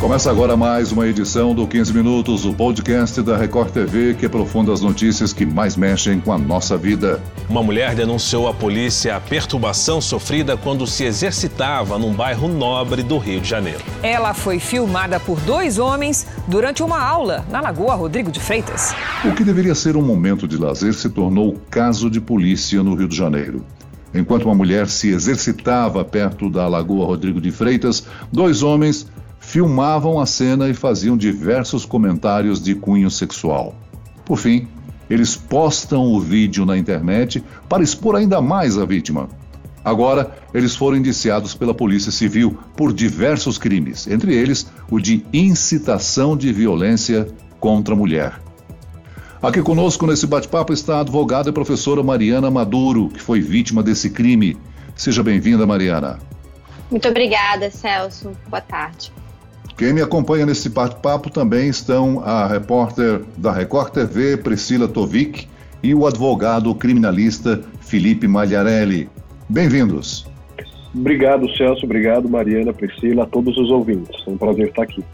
Começa agora mais uma edição do 15 Minutos, o podcast da Record TV que aprofunda as notícias que mais mexem com a nossa vida. Uma mulher denunciou à polícia a perturbação sofrida quando se exercitava num bairro nobre do Rio de Janeiro. Ela foi filmada por dois homens durante uma aula na Lagoa Rodrigo de Freitas. O que deveria ser um momento de lazer se tornou caso de polícia no Rio de Janeiro. Enquanto uma mulher se exercitava perto da Lagoa Rodrigo de Freitas, dois homens filmavam a cena e faziam diversos comentários de cunho sexual. Por fim, eles postam o vídeo na internet para expor ainda mais a vítima. Agora, eles foram indiciados pela Polícia Civil por diversos crimes, entre eles o de incitação de violência contra a mulher. Aqui conosco nesse bate-papo está a advogada e professora Mariana Maduro, que foi vítima desse crime. Seja bem-vinda, Mariana. Muito obrigada, Celso. Boa tarde. Quem me acompanha nesse bate-papo também estão a repórter da Record TV, Priscila Tovic, e o advogado criminalista Felipe Magliarelli. Bem-vindos. Obrigado, Celso. Obrigado, Mariana, Priscila, a todos os ouvintes. É um prazer estar aqui.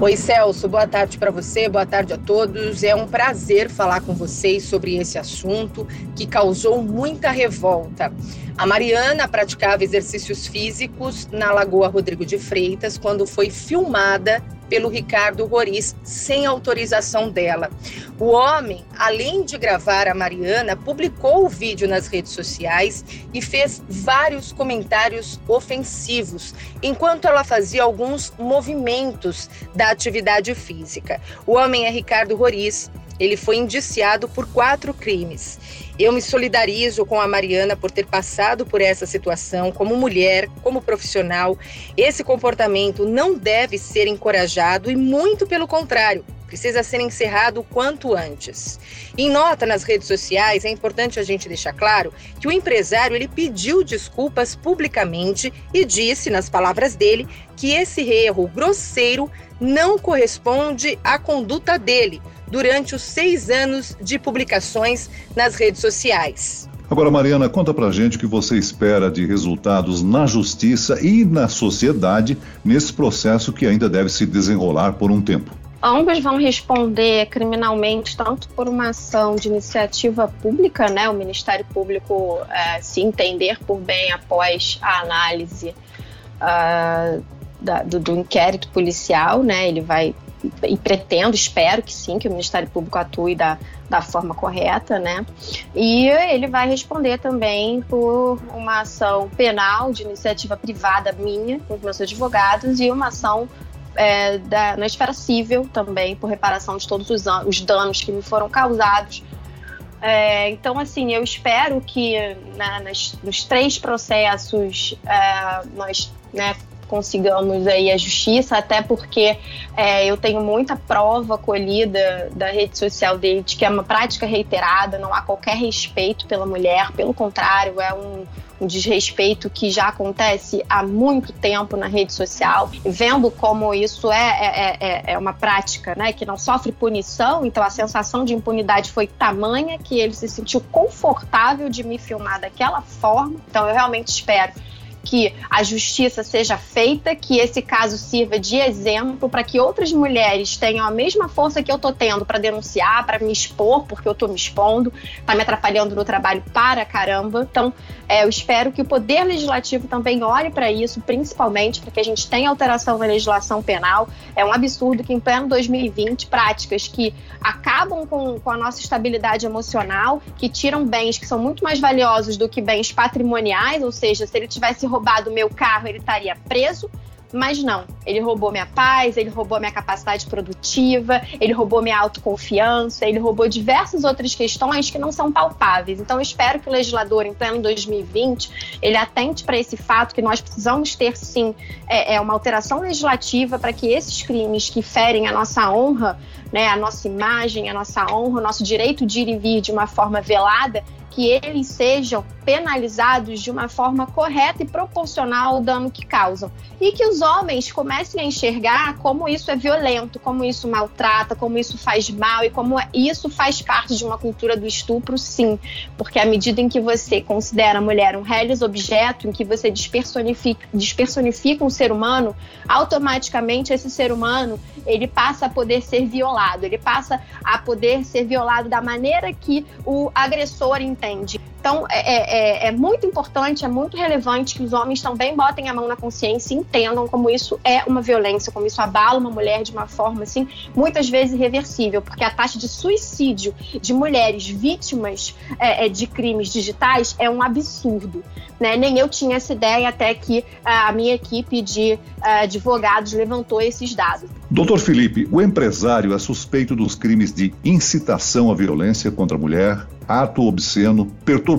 Oi, Celso, boa tarde para você, boa tarde a todos. É um prazer falar com vocês sobre esse assunto que causou muita revolta. A Mariana praticava exercícios físicos na Lagoa Rodrigo de Freitas quando foi filmada pelo Ricardo Roriz sem autorização dela. O homem, além de gravar a Mariana, publicou o vídeo nas redes sociais e fez vários comentários ofensivos, enquanto ela fazia alguns movimentos da atividade física. O homem é Ricardo Roriz. Ele foi indiciado por quatro crimes. Eu me solidarizo com a Mariana por ter passado por essa situação como mulher, como profissional. Esse comportamento não deve ser encorajado e, muito pelo contrário, precisa ser encerrado o quanto antes. Em nota nas redes sociais, é importante a gente deixar claro que o empresário ele pediu desculpas publicamente e disse, nas palavras dele, que esse erro grosseiro não corresponde à conduta dele durante os seis anos de publicações nas redes sociais. Agora, Mariana, conta pra gente o que você espera de resultados na justiça e na sociedade nesse processo que ainda deve se desenrolar por um tempo. Ambos vão responder criminalmente, tanto por uma ação de iniciativa pública, né, o Ministério Público é, se entender por bem após a análise uh, da, do, do, inquérito policial, né, ele vai e pretendo, espero que sim, que o Ministério Público atue da, da forma correta, né? E ele vai responder também por uma ação penal de iniciativa privada minha, com os meus advogados, e uma ação é, da, na esfera civil também, por reparação de todos os, os danos que me foram causados. É, então, assim, eu espero que nas, nos três processos é, nós né, consigamos aí a justiça, até porque é, eu tenho muita prova colhida da rede social dele de que é uma prática reiterada, não há qualquer respeito pela mulher, pelo contrário, é um, um desrespeito que já acontece há muito tempo na rede social, vendo como isso é, é, é, é uma prática né, que não sofre punição, então a sensação de impunidade foi tamanha que ele se sentiu confortável de me filmar daquela forma. Então eu realmente espero que a justiça seja feita, que esse caso sirva de exemplo para que outras mulheres tenham a mesma força que eu tô tendo para denunciar, para me expor, porque eu tô me expondo, tá me atrapalhando no trabalho para caramba. Então, é, eu espero que o Poder Legislativo também olhe para isso, principalmente para que a gente tenha alteração na legislação penal. É um absurdo que em pleno 2020, práticas que acabam com, com a nossa estabilidade emocional, que tiram bens que são muito mais valiosos do que bens patrimoniais, ou seja, se ele tivesse roubado meu carro, ele estaria preso. Mas não, ele roubou minha paz, ele roubou minha capacidade produtiva, ele roubou minha autoconfiança, ele roubou diversas outras questões que não são palpáveis. Então, espero que o legislador, em pleno 2020, ele atente para esse fato que nós precisamos ter, sim, é, é uma alteração legislativa para que esses crimes que ferem a nossa honra, né, a nossa imagem, a nossa honra, o nosso direito de ir e vir de uma forma velada, que eles sejam penalizados de uma forma correta e proporcional ao dano que causam. E que os homens comecem a enxergar como isso é violento, como isso maltrata, como isso faz mal e como isso faz parte de uma cultura do estupro, sim. Porque à medida em que você considera a mulher um reles objeto, em que você despersonifica, despersonifica um ser humano, automaticamente esse ser humano ele passa a poder ser violado, ele passa a poder ser violado da maneira que o agressor entende entende? Então, é, é, é, é, muito importante, é muito relevante que os homens também botem a mão na consciência e entendam como isso é uma violência, como isso abala uma mulher de uma forma, assim, muitas vezes irreversível, porque a taxa de suicídio de mulheres vítimas é, é de crimes digitais é um absurdo. Né? Nem eu tinha essa ideia até que a minha equipe de advogados levantou esses dados. Doutor Felipe, o empresário é suspeito dos crimes de incitação à violência contra a mulher, ato obsceno, perturbação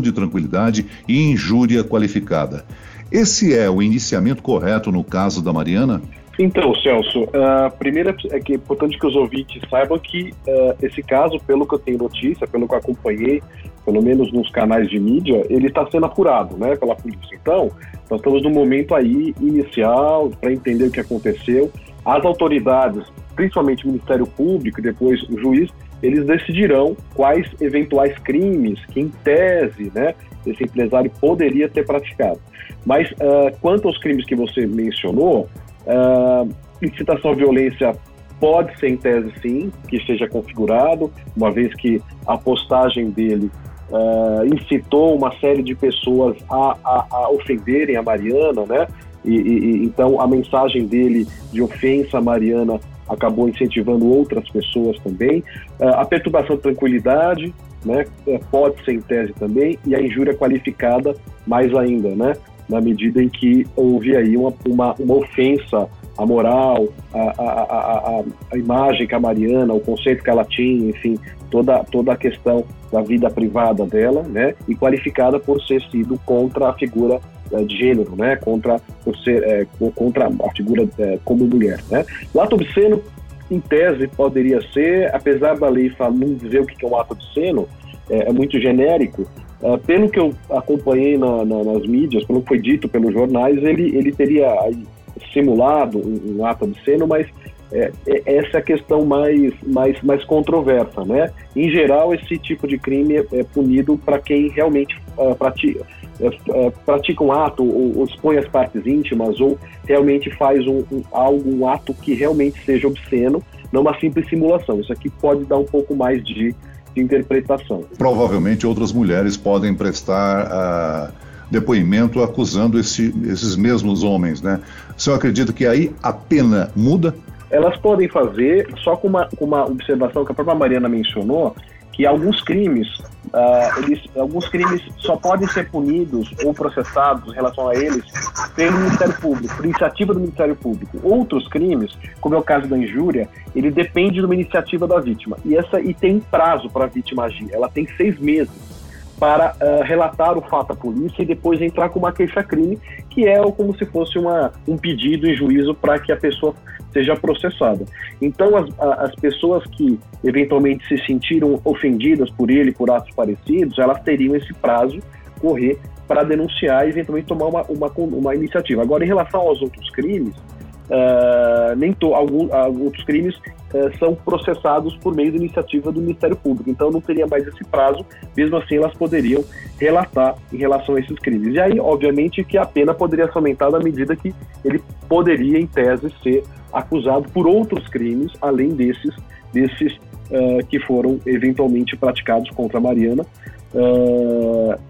de tranquilidade e injúria qualificada. Esse é o indiciamento correto no caso da Mariana? Então, Celso, uh, primeiro é que é importante que os ouvintes saibam que uh, esse caso, pelo que eu tenho notícia, pelo que eu acompanhei, pelo menos nos canais de mídia, ele está sendo apurado né, pela polícia. Então, nós estamos no momento aí inicial para entender o que aconteceu. As autoridades, principalmente o Ministério Público e depois o juiz, eles decidirão quais eventuais crimes que, em tese, né, esse empresário poderia ter praticado. Mas uh, quanto aos crimes que você mencionou, uh, incitação à violência pode ser em tese sim, que esteja configurado, uma vez que a postagem dele uh, incitou uma série de pessoas a, a, a ofenderem a Mariana, né? E, e, então a mensagem dele de ofensa à Mariana acabou incentivando outras pessoas também. Uh, a perturbação de tranquilidade, né, é, pode ser em tese também, e a injúria qualificada mais ainda, né, na medida em que houve aí uma, uma, uma ofensa à moral, a, a, a, a, imagem que a Mariana, o conceito que ela tinha, enfim, toda, toda a questão da vida privada dela, né, e qualificada por ser sido contra a figura de gênero, né, contra por ser é, contra a figura é, como mulher, né. O ato obsceno, em tese, poderia ser, apesar da lei não dizer o que é um ato obsceno, é, é muito genérico. É, pelo que eu acompanhei na, na, nas mídias, pelo que foi dito pelos jornais, ele, ele teria simulado um, um ato obsceno, mas é, é, essa é a questão mais, mais, mais controversa, né? Em geral, esse tipo de crime é, é punido para quem realmente uh, pratica, uh, pratica um ato ou, ou, expõe as partes íntimas ou realmente faz um, um, algo, um ato que realmente seja obsceno, não uma simples simulação. Isso aqui pode dar um pouco mais de, de interpretação. Provavelmente outras mulheres podem prestar... Uh depoimento acusando esse, esses mesmos homens, né? O senhor acredita que aí a pena muda? elas podem fazer, só com uma, com uma observação que a própria Mariana mencionou, que alguns crimes, uh, eles, alguns crimes só podem ser punidos ou processados em relação a eles pelo Ministério Público, por iniciativa do Ministério Público. Outros crimes, como é o caso da injúria, ele depende de uma iniciativa da vítima. E essa e tem prazo para a vítima agir. Ela tem seis meses para uh, relatar o fato à polícia e depois entrar com uma queixa-crime, que é como se fosse uma, um pedido em juízo para que a pessoa seja processada. Então, as, as pessoas que eventualmente se sentiram ofendidas por ele, por atos parecidos, elas teriam esse prazo correr para denunciar e eventualmente tomar uma, uma, uma iniciativa. Agora, em relação aos outros crimes, Uh, nem to, algum, uh, outros crimes uh, são processados por meio da iniciativa do Ministério Público. Então não teria mais esse prazo, mesmo assim elas poderiam relatar em relação a esses crimes. E aí, obviamente, que a pena poderia ser aumentada à medida que ele poderia, em tese, ser acusado por outros crimes, além desses, desses que foram eventualmente praticados contra Mariana.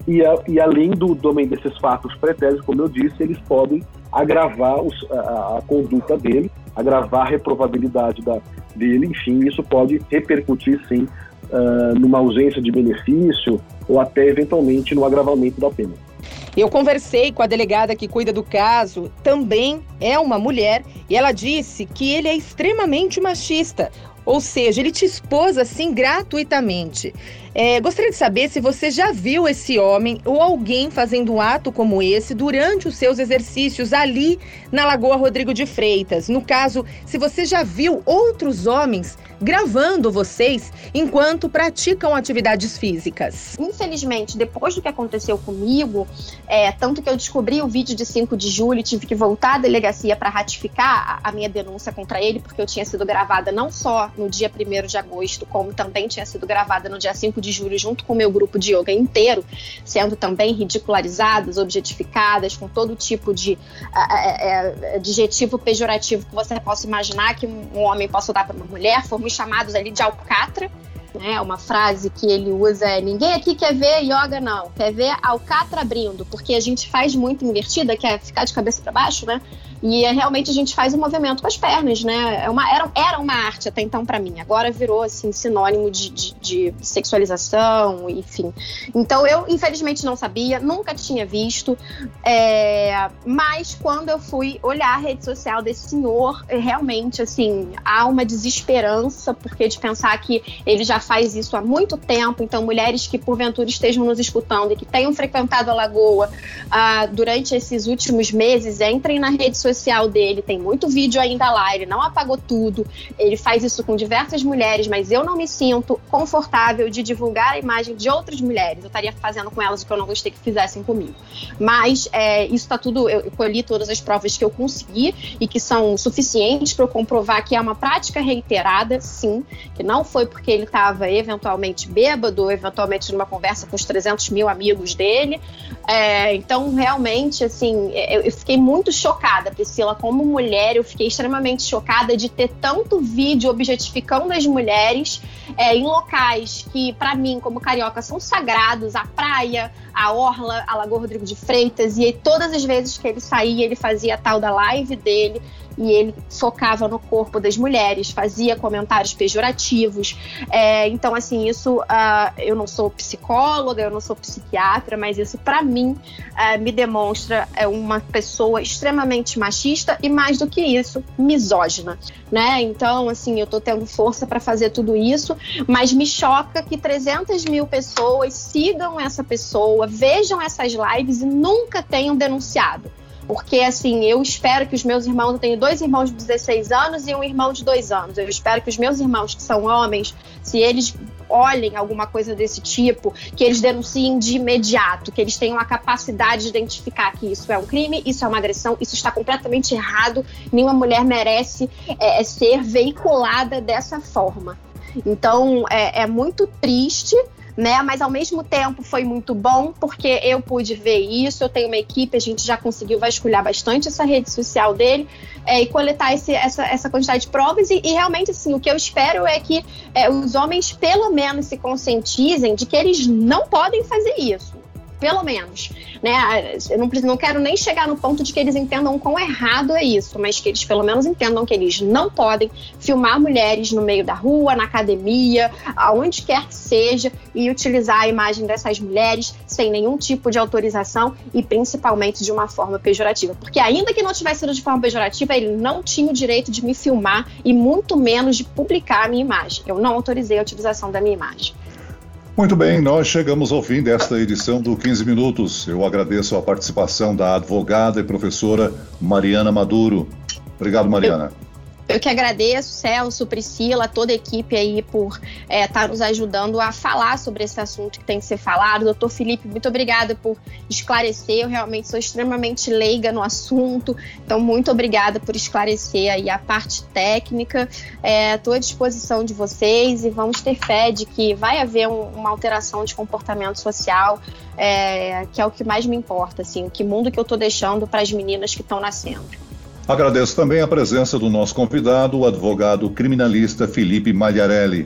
e, a, e além do, do, desses fatos pretéreos, como eu disse, eles podem agravar os, a, a, conduta dele, agravar a reprovabilidade da, dele, enfim, isso pode repercutir sim uh, numa ausência de benefício ou até eventualmente no agravamento da pena. Eu conversei com a delegada que cuida do caso, também é uma mulher, e ela disse que ele é extremamente machista. Ou seja, ele te expôs assim gratuitamente. É, gostaria de saber se você já viu esse homem ou alguém fazendo um ato como esse durante os seus exercícios ali na Lagoa Rodrigo de Freitas. No caso, se você já viu outros homens gravando vocês enquanto praticam atividades físicas. Infelizmente, depois do que aconteceu comigo, é, tanto que eu descobri o vídeo de 5 de julho e tive que voltar à delegacia para ratificar a, a, minha denúncia contra ele, porque eu tinha sido gravada não só no dia 1 de agosto, como também tinha sido gravada no dia 5 de julho, junto com o meu grupo de yoga inteiro, sendo também ridicularizadas, objetificadas, com todo tipo de é, é, adjetivo pejorativo que você possa imaginar que um homem possa dar para uma mulher. Fomos chamados ali de alcatra, né? Uma frase que ele usa é: ninguém aqui quer ver yoga, não, quer ver alcatra abrindo, porque a gente faz muito invertida, que é ficar de cabeça para baixo, né? E é, realmente a gente faz um movimento com as pernas, né? É uma, era, era uma arte até então para mim. Agora virou assim sinônimo de, de, de, sexualização, enfim. Então eu infelizmente não sabia, nunca tinha visto. É, mas quando eu fui olhar a rede social desse senhor, realmente assim há uma desesperança porque de pensar que ele já faz isso há muito tempo. Então mulheres que porventura estejam nos escutando e que tenham frequentado a lagoa ah, durante esses últimos meses entrem na rede social social dele, tem muito vídeo ainda lá, ele não apagou tudo, ele faz isso com diversas mulheres, mas eu não me sinto confortável de divulgar a imagem de outras mulheres. Eu estaria fazendo com elas o que eu não gostei que fizessem comigo. Mas é, isso está tudo, eu colhi todas as provas que eu consegui e que são suficientes para eu comprovar que é uma prática reiterada, sim, que não foi porque ele estava eventualmente bêbado, eventualmente numa conversa com os 300 mil amigos dele. É, então, realmente, assim, eu, eu fiquei muito chocada Priscila, como mulher, eu fiquei extremamente chocada de ter tanto vídeo objetificando as mulheres é, em locais que, para mim, como carioca, são sagrados a praia, a orla, a Lagoa Rodrigo de Freitas. E todas as vezes que ele saía, ele fazia a tal da live dele e ele focava no corpo das mulheres, fazia comentários pejorativos. É, então, assim, isso uh, eu não sou psicóloga, eu não sou psiquiatra, mas isso para mim uh, me demonstra é, uma pessoa extremamente machista e mais do que isso, misógina, né? Então, assim, eu tô tendo força para fazer tudo isso, mas me choca que 300 mil pessoas sigam essa pessoa, vejam essas lives e nunca tenham denunciado. Porque, assim, eu espero que os meus irmãos, eu tenho dois irmãos de 16 anos e um irmão de dois anos. Eu espero que os meus irmãos, que são homens, se eles olhem alguma coisa desse tipo, que eles denunciem de imediato, que eles tenham a capacidade de identificar que isso é um crime, isso é uma agressão, isso está completamente errado, nenhuma mulher merece é, ser veiculada dessa forma. Então, é, é muito triste né? Mas ao mesmo tempo foi muito bom porque eu pude ver isso. Eu tenho uma equipe, a gente já conseguiu vasculhar bastante essa rede social dele é, e coletar esse, essa, essa quantidade de provas. E, e, realmente, assim, o que eu espero é que é, os homens pelo menos se conscientizem de que eles não podem fazer isso pelo menos. Né? Eu não, não quero nem chegar no ponto de que eles entendam quão errado é isso, mas que eles pelo menos entendam que eles não podem filmar mulheres no meio da rua, na academia, aonde quer que seja, e utilizar a imagem dessas mulheres sem nenhum tipo de autorização e principalmente de uma forma pejorativa. Porque ainda que não tivesse sido de forma pejorativa, ele não tinha o direito de me filmar e muito menos de publicar a minha imagem. Eu não autorizei a utilização da minha imagem. Muito bem, nós chegamos ao fim desta edição do 15 Minutos. Eu agradeço a participação da advogada e professora Mariana Maduro. Obrigado, Mariana. Eu... Eu que agradeço, Celso, Priscila, toda a equipe aí por estar é, tá nos ajudando a falar sobre esse assunto que tem que ser falado. Doutor Felipe, muito obrigada por esclarecer. Eu realmente sou extremamente leiga no assunto, então muito obrigada por esclarecer aí a parte técnica. Estou é, à disposição de vocês e vamos ter fé de que vai haver um, uma alteração de comportamento social, é, que é o que mais me importa, assim, que mundo que eu estou deixando para as meninas que estão nascendo. Agradeço também a presença do nosso convidado, o advogado criminalista Felipe Magliarelli.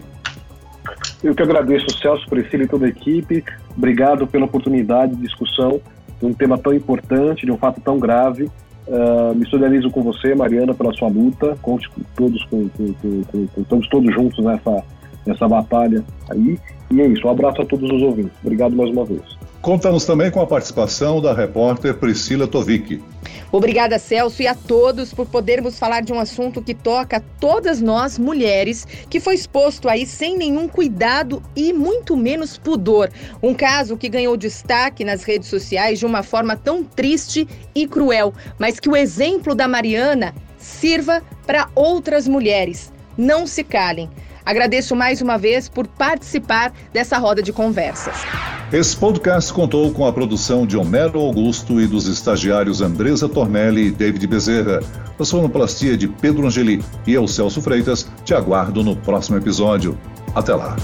Eu que agradeço, Celso, Priscila e toda a equipe. Obrigado pela oportunidade de discussão de um tema tão importante, de um fato tão grave. Uh, me solidarizo com você, Mariana, pela sua luta. Conte com todos, com, com, com, estamos todos juntos nessa, nessa batalha aí. E é isso. Um abraço a todos os ouvintes. Obrigado mais uma vez. Contamos também com a participação da repórter Priscila Tovic. Obrigada, Celso, e a todos por podermos falar de um assunto que toca todas nós, mulheres, que foi exposto aí sem nenhum cuidado e muito menos pudor. Um caso que ganhou destaque nas redes sociais de uma forma tão triste e cruel, mas que o exemplo da Mariana sirva para outras mulheres. Não se calem. Agradeço mais uma vez por participar dessa roda de conversas. Esse podcast contou com a produção de Homero Augusto e dos estagiários Andresa Tornelli e David Bezerra. A sonoplastia de Pedro Angeli e eu, Celso Freitas, te aguardo no próximo episódio. Até lá.